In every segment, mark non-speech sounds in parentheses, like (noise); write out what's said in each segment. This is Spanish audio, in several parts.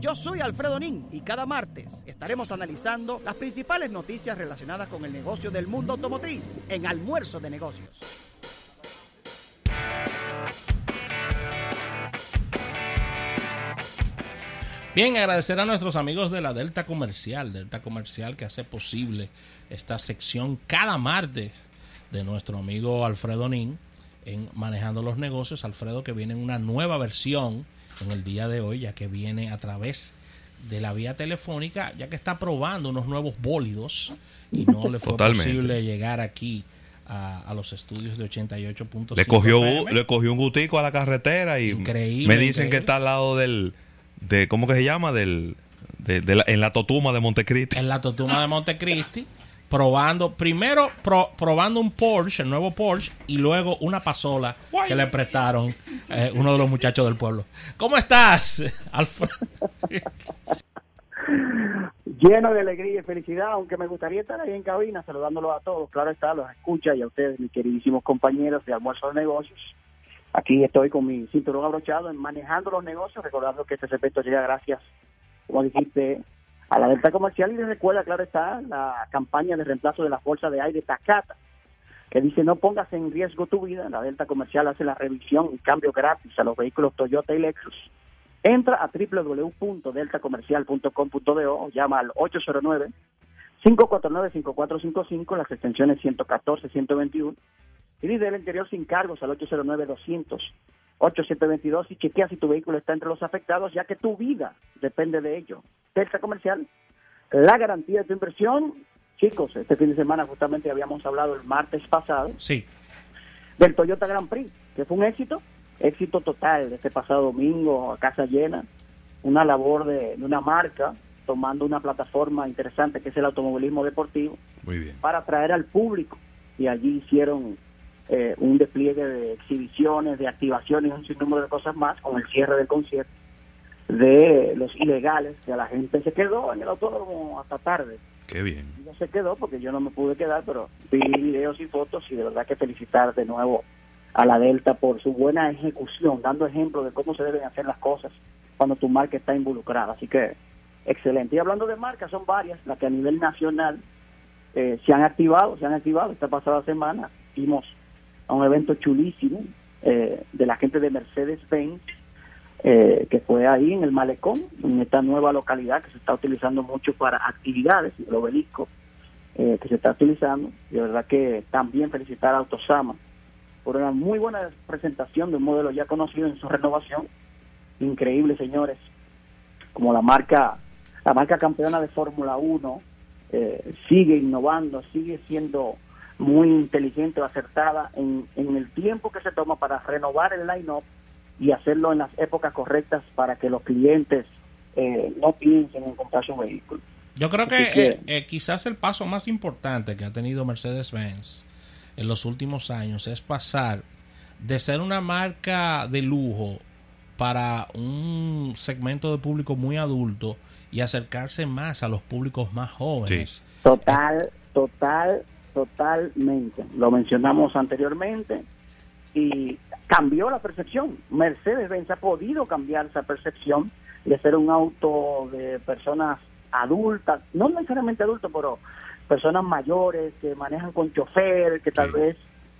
Yo soy Alfredo Nin y cada martes estaremos analizando las principales noticias relacionadas con el negocio del mundo automotriz en Almuerzo de Negocios. Bien, agradecer a nuestros amigos de la Delta Comercial, Delta Comercial que hace posible esta sección cada martes de nuestro amigo Alfredo Nin en Manejando los Negocios. Alfredo que viene en una nueva versión en el día de hoy, ya que viene a través de la vía telefónica, ya que está probando unos nuevos bólidos y no le fue posible llegar aquí a, los estudios de 88.5. Le cogió, le cogió un gutico a la carretera y me dicen que está al lado del de ¿cómo que se llama? Del, de, en la Totuma de Montecristi. En la Totuma de Montecristi, probando, primero probando un Porsche, el nuevo Porsche, y luego una pasola que le prestaron eh, uno de los muchachos del pueblo. ¿Cómo estás, (laughs) Alfredo? Lleno de alegría y felicidad, aunque me gustaría estar ahí en cabina saludándolos a todos. Claro está, los escucha y a ustedes, mis queridísimos compañeros de Almuerzo de Negocios Aquí estoy con mi cinturón abrochado en manejando los negocios, recordando que este segmento llega gracias, como dijiste, a la Delta Comercial y recuerda, claro está, la campaña de reemplazo de la Fuerza de aire Takata, que dice no pongas en riesgo tu vida. La Delta Comercial hace la revisión y cambio gratis a los vehículos Toyota y Lexus. Entra a www.deltacomercial.com.do o llama al 809 549 5455 las extensiones 114 121 y del interior sin cargos al 809-200-8722 y chequea si tu vehículo está entre los afectados, ya que tu vida depende de ello. Terza Comercial, la garantía de tu inversión. Chicos, este fin de semana justamente habíamos hablado el martes pasado sí. del Toyota Grand Prix, que fue un éxito, éxito total este pasado domingo a casa llena, una labor de, de una marca tomando una plataforma interesante que es el automovilismo deportivo Muy bien. para atraer al público y allí hicieron eh, un despliegue de exhibiciones, de activaciones, un sinnúmero de cosas más con el cierre del concierto de los ilegales, que la gente se quedó en el autódromo hasta tarde. Qué bien. No se quedó porque yo no me pude quedar, pero vi videos y fotos y de verdad que felicitar de nuevo a la Delta por su buena ejecución, dando ejemplo de cómo se deben hacer las cosas cuando tu marca está involucrada. Así que excelente. Y hablando de marcas, son varias las que a nivel nacional eh, se han activado, se han activado esta pasada semana. Vimos a un evento chulísimo eh, de la gente de Mercedes-Benz, eh, que fue ahí en el Malecón, en esta nueva localidad que se está utilizando mucho para actividades, el obelisco eh, que se está utilizando. De verdad que también felicitar a Autosama por una muy buena presentación de un modelo ya conocido en su renovación. Increíble, señores, como la marca, la marca campeona de Fórmula 1 sigue innovando, sigue siendo muy inteligente o acertada en, en el tiempo que se toma para renovar el line-up y hacerlo en las épocas correctas para que los clientes eh, no piensen en comprar su vehículo. Yo creo que, eh, eh, quizás el paso más importante que ha tenido Mercedes-Benz en los últimos años es pasar de ser una marca de lujo para un segmento de público muy adulto y acercarse más a los públicos más jóvenes. Total, total, totalmente. Lo mencionamos anteriormente y cambió la percepción. Mercedes-Benz ha podido cambiar esa percepción de ser un auto de personas adultas, no necesariamente adultos, pero personas mayores que manejan con chofer, que tal vez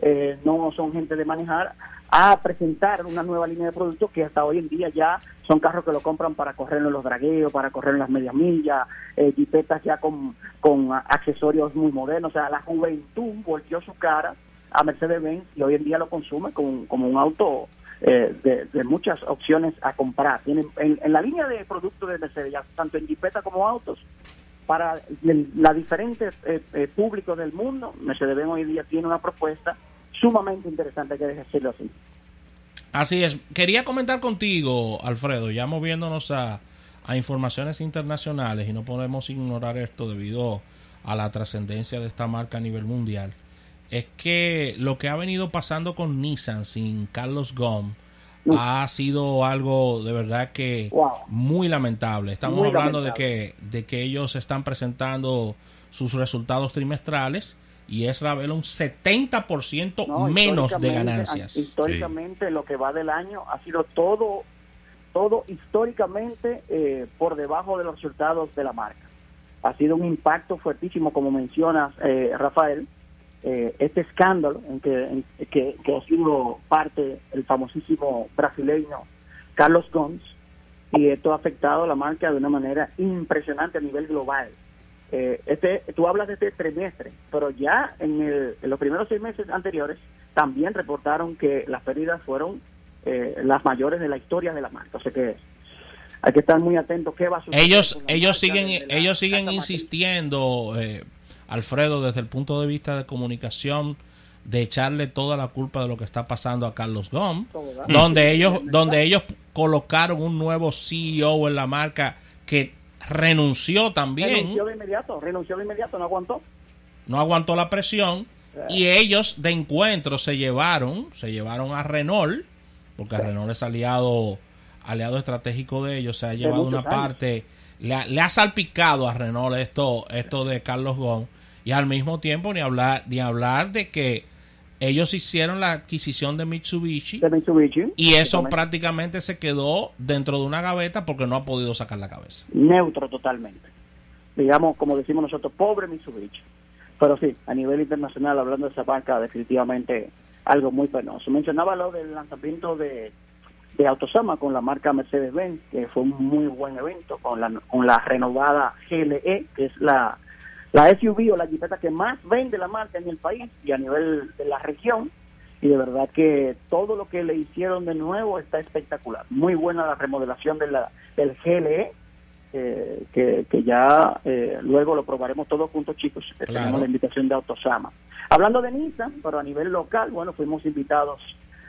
eh, no son gente de manejar, a presentar una nueva línea de productos que hasta hoy en día ya son carros que lo compran para correr en los dragueos, para correr en las medias millas, eh, jipetas ya con, con accesorios muy modernos. O sea, la juventud volteó su cara a Mercedes-Benz y hoy en día lo consume como, como un auto eh, de, muchas opciones a comprar. Tienen, en, la línea de productos de Mercedes, ya, tanto en jipeta como autos, para la diferentes eh, eh, públicos del mundo, Mercedes-Benz hoy en día tiene una propuesta sumamente interesante, que decirlo así. Así es. Quería comentar contigo, Alfredo, ya moviéndonos a, a informaciones internacionales y no podemos ignorar esto debido a la trascendencia de esta marca a nivel mundial. Es que lo que ha venido pasando con Nissan sin Carlos Gom ha sido algo de verdad que muy lamentable. Estamos hablando de que de que ellos están presentando sus resultados trimestrales y es revela un 70% menos de ganancias. Históricamente lo que va del año ha sido todo todo históricamente eh, por debajo de los resultados de la marca. Ha sido un impacto fuertísimo, como mencionas, eh, Rafael, eh, este escándalo en que, que, ha sido parte el famosísimo brasileño Carlos Gons, y esto ha afectado a la marca de una manera impresionante a nivel global. Este, tú hablas de este trimestre, pero ya en, el, en los primeros seis meses anteriores también reportaron que las pérdidas fueron eh, las mayores de la historia de la marca. O sea que hay que estar muy atentos qué va a suceder. Ellos, ellos siguen, ellos siguen insistiendo, eh, Alfredo, desde el punto de vista de comunicación, de echarle toda la culpa de lo que está pasando a Carlos Gómez, donde ellos, donde ellos colocaron un nuevo CEO en la marca que renunció también. Renunció de inmediato, renunció de inmediato, no aguantó. No aguantó la presión y ellos de encuentro se llevaron, se llevaron a Renault porque Renault es aliado, aliado estratégico de ellos, se ha llevado una parte, le ha, salpicado a Renault esto, esto de Carlos Gon, y al mismo tiempo ni hablar, ni hablar de que ellos hicieron la adquisición de Mitsubishi, y eso prácticamente se quedó dentro de una gaveta porque no ha podido sacar la cabeza. Neutro totalmente. Digamos, como decimos nosotros, pobre Mitsubishi. Pero sí, a nivel internacional, hablando de esa marca, definitivamente algo muy penoso. Mencionaba lo del lanzamiento de, de Autosama con la marca Mercedes-Benz, que fue un muy buen evento, con la, con la renovada GLE, que es la, la SUV o la jipeta que más vende la marca en el país y a nivel de la región. Y de verdad que todo lo que le hicieron de nuevo está espectacular. Muy buena la remodelación de la, del GLE, eh, que, que, ya eh, luego lo probaremos todos juntos, chicos. Tenemos la invitación de Autosama. Hablando de Nissan, pero a nivel local, bueno, fuimos invitados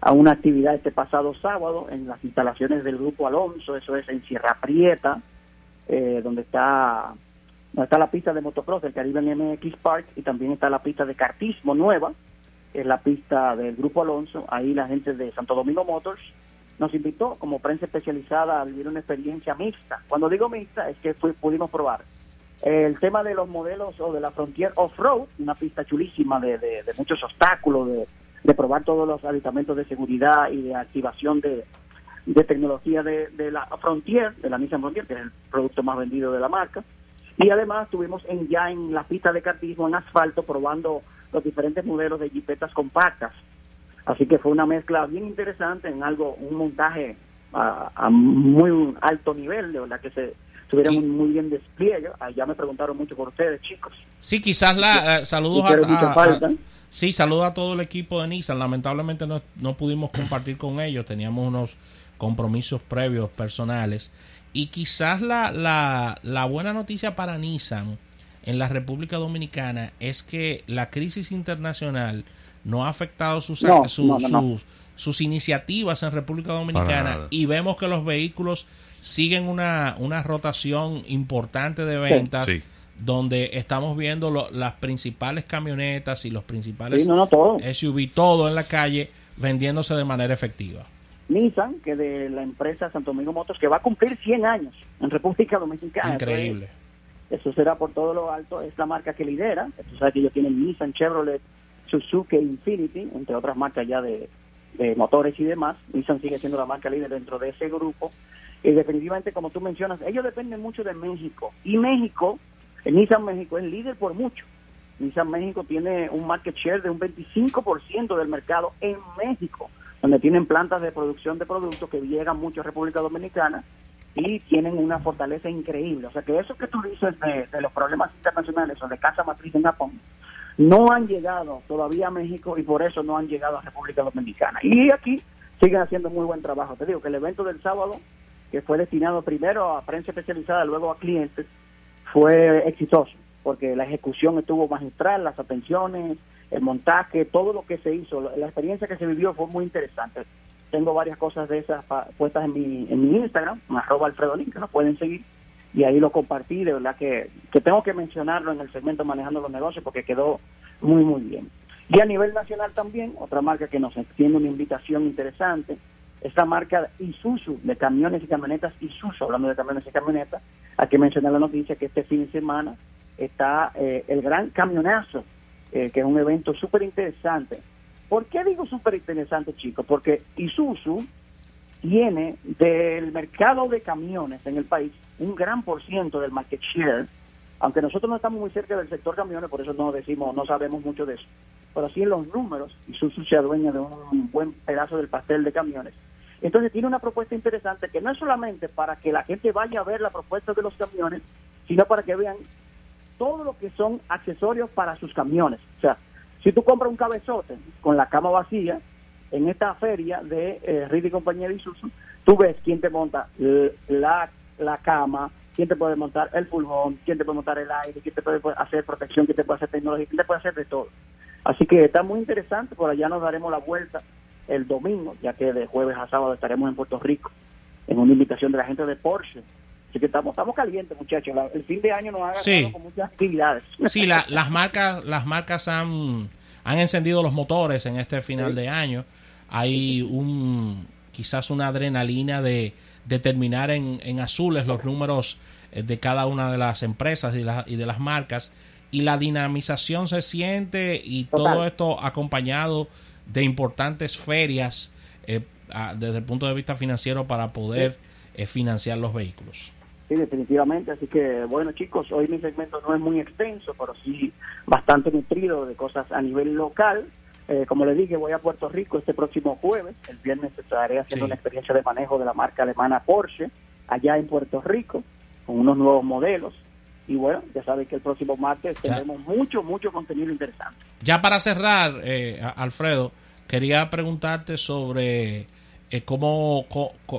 a una actividad este pasado sábado en las instalaciones del Grupo Alonso, eso es en Sierra Prieta, eh, donde está está la pista de motocross del Caribe MX Park y también está la pista de cartismo nueva, es la pista del Grupo Alonso, ahí la gente de Santo Domingo Motors nos invitó como prensa especializada a vivir una experiencia mixta. Cuando digo mixta es que pudimos probar el tema de los modelos o de la Frontier Off-Road, una pista chulísima de, de, muchos obstáculos, de, de, probar todos los aditamentos de seguridad y de activación de, tecnología de, la Frontier, de la Nissan Frontier, que es el producto más vendido de la marca. Y además estuvimos en, ya en la pista de kartismo en asfalto probando los diferentes modelos de jipetas compactas. Así que fue una mezcla bien interesante en algo, un montaje a, a muy alto nivel, de verdad que se tuvieron muy bien despliegue. Allá me preguntaron mucho por ustedes, chicos. Sí, quizás la eh, saludos a, sí, saludos a todo el equipo de Nissan. Lamentablemente no, no pudimos compartir con ellos, teníamos unos compromisos previos personales. Y quizás la, la, la buena noticia para Nissan en la República Dominicana es que la crisis internacional no ha afectado sus, sus, sus, iniciativas en República Dominicana y vemos que los vehículos siguen una, una rotación importante de ventas. Donde estamos viendo las principales camionetas y los principales SUV, todo en la calle, vendiéndose de manera efectiva. Nissan, que de la empresa Santo Domingo Motors, que va a cumplir 100 años en República Dominicana. Increíble. eso será por todo lo alto. Es la marca que lidera. Tú sabes que ellos tienen Nissan, Chevrolet, Suzuki, Infinity, entre otras marcas ya de, de motores y demás. Nissan sigue siendo la marca líder dentro de ese grupo. Y definitivamente, como tú mencionas, ellos dependen mucho de México. Y México, en Nissan México es líder por mucho. Nissan México tiene un market share de un 25% del mercado en México, donde tienen plantas de producción de productos que llegan mucho a República Dominicana y tienen una fortaleza increíble. O sea que eso que tú dices de, de los problemas internacionales o de casa matriz en Japón, no han llegado todavía a México y por eso no han llegado a República Dominicana. Y aquí siguen haciendo muy buen trabajo. Te digo que el evento del sábado que fue destinado primero a prensa especializada, luego a clientes, fue exitoso, porque la ejecución estuvo magistral, las atenciones, el montaje, todo lo que se hizo, la experiencia que se vivió fue muy interesante. Tengo varias cosas de esas puestas en mi, en mi Instagram, arroba Alfredo Link, que nos pueden seguir, y ahí lo compartí, de verdad que, que tengo que mencionarlo en el segmento Manejando los Negocios, porque quedó muy, muy bien. Y a nivel nacional también, otra marca que nos extiende una invitación interesante, esta marca Isuzu de camiones y camionetas Isuzu, hablando de camiones y camionetas, hay que mencionar la noticia que este fin de semana está eh, el gran camionazo, eh, que es un evento súper interesante. ¿Por qué digo súper interesante, chicos? Porque Isuzu tiene del mercado de camiones en el país un gran por ciento del market share, aunque nosotros no estamos muy cerca del sector camiones, por eso no decimos, no sabemos mucho de eso, pero sí en los números, su se adueña de un buen pedazo del pastel de camiones. Entonces tiene una propuesta interesante que no es solamente para que la gente vaya a ver la propuesta de los camiones, sino para que vean todo lo que son accesorios para sus camiones. O sea, si tú compras un cabezote con la cama vacía en esta feria de eh, y compañía de Isuzu, tú ves quién te monta la, la cama, quién te puede montar el pulmón, quién te puede montar el aire, quién te puede hacer protección, quién te puede hacer tecnología, quién te puede hacer de todo. Así que está muy interesante, por allá nos daremos la vuelta el domingo, ya que de jueves a sábado estaremos en Puerto Rico, en una invitación de la gente de Porsche. Así que estamos, estamos calientes, muchachos. el fin de año nos ha sí. con muchas actividades. Sí, las marcas, las marcas han, han encendido los motores en este final de año. Hay un quizás una adrenalina de, de terminar en, en azules los números eh, de cada una de las empresas y, y de las marcas y la dinamización se siente y todo esto acompañado de importantes ferias eh, desde el punto de vista financiero para poder eh, financiar los vehículos. Sí, definitivamente. Así que, bueno, chicos, hoy mi segmento no es muy extenso, pero sí bastante nutrido de cosas a nivel local. Eh, como les dije, voy a Puerto Rico este próximo jueves. El viernes estaré haciendo una experiencia de manejo de la marca alemana Porsche allá en Puerto Rico con unos nuevos modelos. Y bueno, ya sabes que el próximo martes tendremos mucho, mucho contenido interesante. Ya para cerrar, eh, Alfredo, quería preguntarte sobre eh, cómo,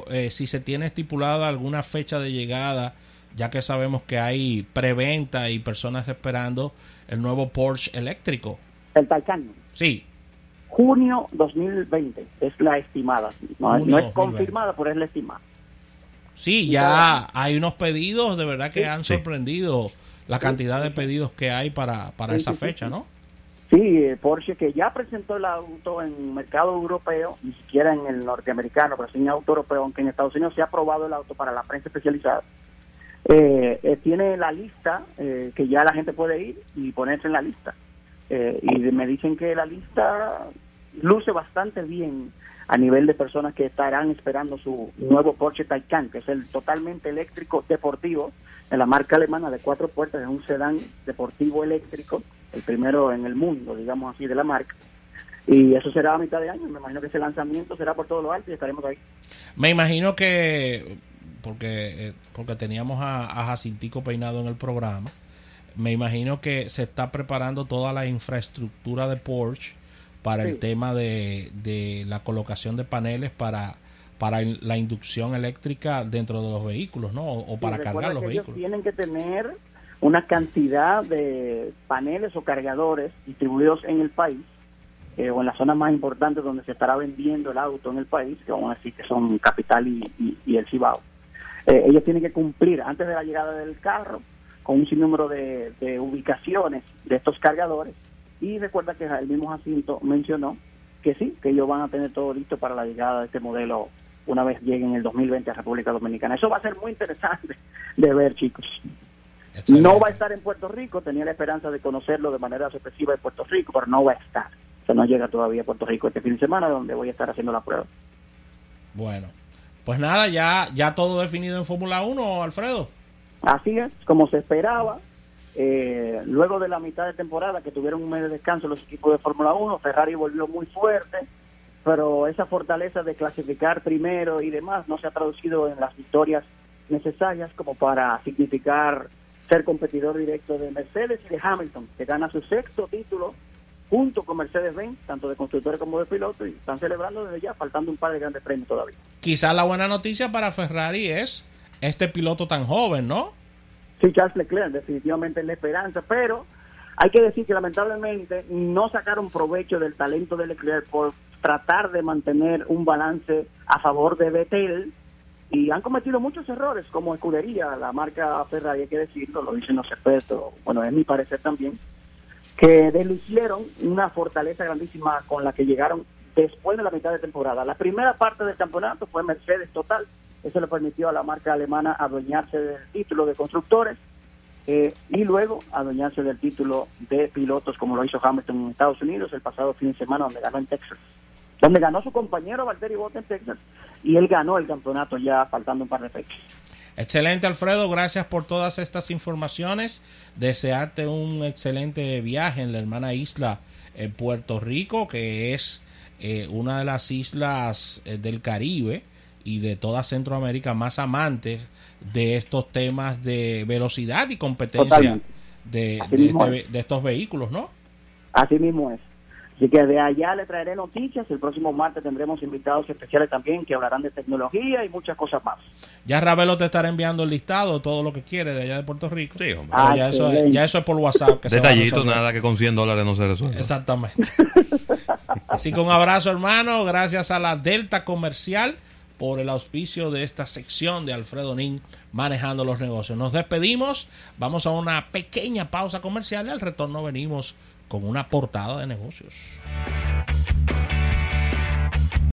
eh, si se tiene estipulada alguna fecha de llegada, ya que sabemos que hay preventa y personas esperando el nuevo Porsche eléctrico. El Taycan. Sí. Junio 2020 es la estimada. No, es confirmada, pero es la estimada. Sí, ya hay unos pedidos de verdad que han sorprendido la cantidad de pedidos que hay para, para esa fecha, ¿no? Sí, eh, Porsche que ya presentó el auto en mercado europeo, ni siquiera en el norteamericano, pero sí en auto europeo, aunque en Estados Unidos se ha aprobado el auto para la prensa especializada. Eh, eh, tiene la lista que ya la gente puede ir y ponerse en la lista. y me dicen que la lista luce bastante bien a nivel de personas que estarán esperando su nuevo Porsche Taycan, que es el totalmente eléctrico deportivo de la marca alemana de cuatro puertas, es un sedán deportivo eléctrico, el primero en el mundo, digamos así, de la marca. Y eso será a mitad de año, me imagino que ese lanzamiento será por todo lo alto y estaremos ahí. Me imagino que, porque, eh, porque teníamos a, a Jacintico Peinado en el programa, me imagino que se está preparando toda la infraestructura de Porsche para el tema de, de, la colocación de paneles para para la inducción eléctrica dentro de los vehículos, ¿no? O, para cargar los vehículos. tienen que tener una cantidad de paneles o cargadores distribuidos en el país eh, o en las zonas más importantes donde se estará vendiendo el auto en el país, que vamos a decir que son Capital y, el Cibao. Eh, ellos tienen que cumplir antes de la llegada del carro con un sinnúmero de, de ubicaciones de estos cargadores y recuerda que el mismo Jacinto mencionó que sí, que ellos van a tener todo listo para la llegada de este modelo una vez llegue en el 2020 a República Dominicana. Eso va a ser muy interesante de ver, chicos. No va a estar en Puerto Rico, tenía la esperanza de conocerlo de manera sorpresiva en Puerto Rico, pero no va a estar. O sea, no llega todavía a Puerto Rico este fin de semana, donde voy a estar haciendo la prueba. Bueno, pues nada, ya, ya todo definido en Fórmula 1, Alfredo. Así es, como se esperaba, eh, luego de la mitad de temporada que tuvieron un mes de descanso los equipos de Fórmula 1, Ferrari volvió muy fuerte, pero esa fortaleza de clasificar primero y demás no se ha traducido en las victorias necesarias como para significar ser competidor directo de Mercedes y de Hamilton, que gana su sexto título junto con Mercedes-Benz, tanto de constructores como de pilotos, y están celebrando desde ya, faltando un par de grandes premios todavía. Quizás la buena noticia para Ferrari es este piloto tan joven, ¿no? Sí, Charles Leclerc, definitivamente es la esperanza, pero hay que decir que lamentablemente no sacaron provecho del talento de Leclerc por tratar de mantener un balance a favor de Vettel y han cometido muchos errores como escudería, la marca Ferrari, hay que decirlo, lo dicen los expertos, bueno, es mi parecer también, que deslucieron una fortaleza grandísima con la que llegaron después de la mitad de temporada. La primera parte del campeonato fue Mercedes total, eso le permitió a la marca alemana adueñarse del título de constructores eh, y luego adueñarse del título de pilotos, como lo hizo Hamilton en Estados Unidos el pasado fin de semana, donde ganó en Texas. Donde ganó su compañero Valtteri Bottas en Texas y él ganó el campeonato ya faltando un par de fechas. Excelente Alfredo, gracias por todas estas informaciones. Desearte un excelente viaje en la hermana isla en Puerto Rico, que es eh, una de las islas eh, del Caribe y de toda Centroamérica más amantes de estos temas de velocidad y competencia de, este de estos vehículos, ¿no? Así mismo es. Así que de allá le traeré noticias. El próximo martes tendremos invitados especiales también que hablarán de tecnología y muchas cosas más. Ya Ravelo te estará enviando el listado, todo lo que quiere de allá de Puerto Rico. Sí, hombre. Ah, ya, eso es, ya, eso es, por WhatsApp. Detallito, nada que con 100 dólares no se resuelve. Exactamente. Así que un abrazo, hermano. Gracias a la Delta Comercial por el auspicio de esta sección de Alfredo Nin manejando los negocios. Nos despedimos. Vamos a una pequeña pausa comercial y al retorno venimos con una portada de negocios.